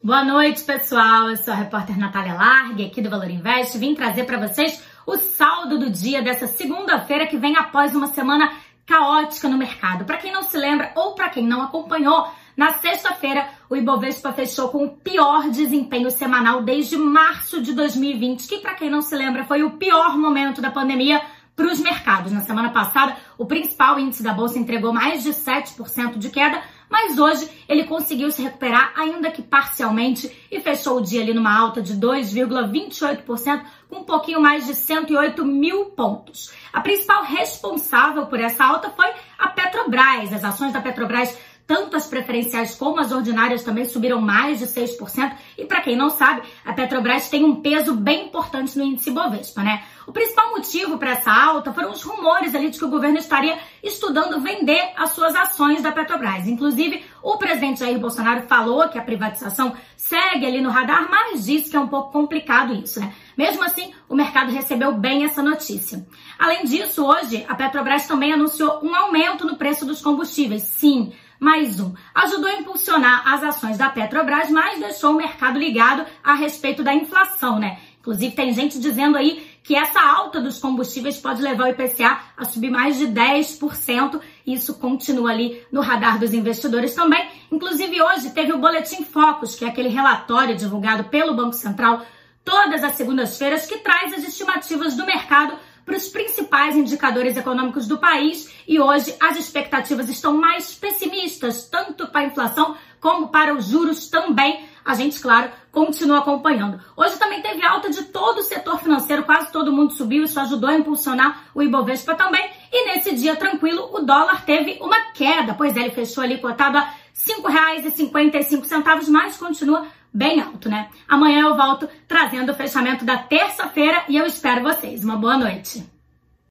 Boa noite, pessoal. Eu sou a repórter Natália Largue, aqui do Valor Invest. Vim trazer para vocês o saldo do dia dessa segunda-feira que vem após uma semana caótica no mercado. Para quem não se lembra ou para quem não acompanhou, na sexta-feira o Ibovespa fechou com o pior desempenho semanal desde março de 2020, que para quem não se lembra foi o pior momento da pandemia para os mercados. Na semana passada, o principal índice da bolsa entregou mais de 7% de queda, mas hoje ele conseguiu se recuperar, ainda que parcialmente, e fechou o dia ali numa alta de 2,28%, com um pouquinho mais de 108 mil pontos. A principal responsável por essa alta foi a Petrobras. As ações da Petrobras tanto as preferenciais como as ordinárias também subiram mais de 6%. E para quem não sabe, a Petrobras tem um peso bem importante no índice Bovespa, né? O principal motivo para essa alta foram os rumores ali de que o governo estaria estudando vender as suas ações da Petrobras. Inclusive, o presidente Jair Bolsonaro falou que a privatização segue ali no radar, mas disse que é um pouco complicado isso, né? Mesmo assim, o mercado recebeu bem essa notícia. Além disso, hoje a Petrobras também anunciou um aumento no preço dos combustíveis. Sim, mais um. Ajudou a impulsionar as ações da Petrobras, mas deixou o mercado ligado a respeito da inflação, né? Inclusive, tem gente dizendo aí que essa alta dos combustíveis pode levar o IPCA a subir mais de 10%. Isso continua ali no radar dos investidores também. Inclusive, hoje teve o Boletim Focus, que é aquele relatório divulgado pelo Banco Central todas as segundas-feiras, que traz as estimativas do mercado para os principais indicadores econômicos do país e hoje as expectativas estão mais pessimistas, tanto para a inflação como para os juros também. A gente, claro, continua acompanhando. Hoje também teve alta de todo o setor financeiro, quase todo mundo subiu, isso ajudou a impulsionar o Ibovespa também. E nesse dia tranquilo, o dólar teve uma queda, pois ele fechou ali cotado a R$ 5,55, mas continua bem alto, né? Amanhã eu volto trazendo o fechamento da terça-feira e eu espero vocês. Uma boa noite.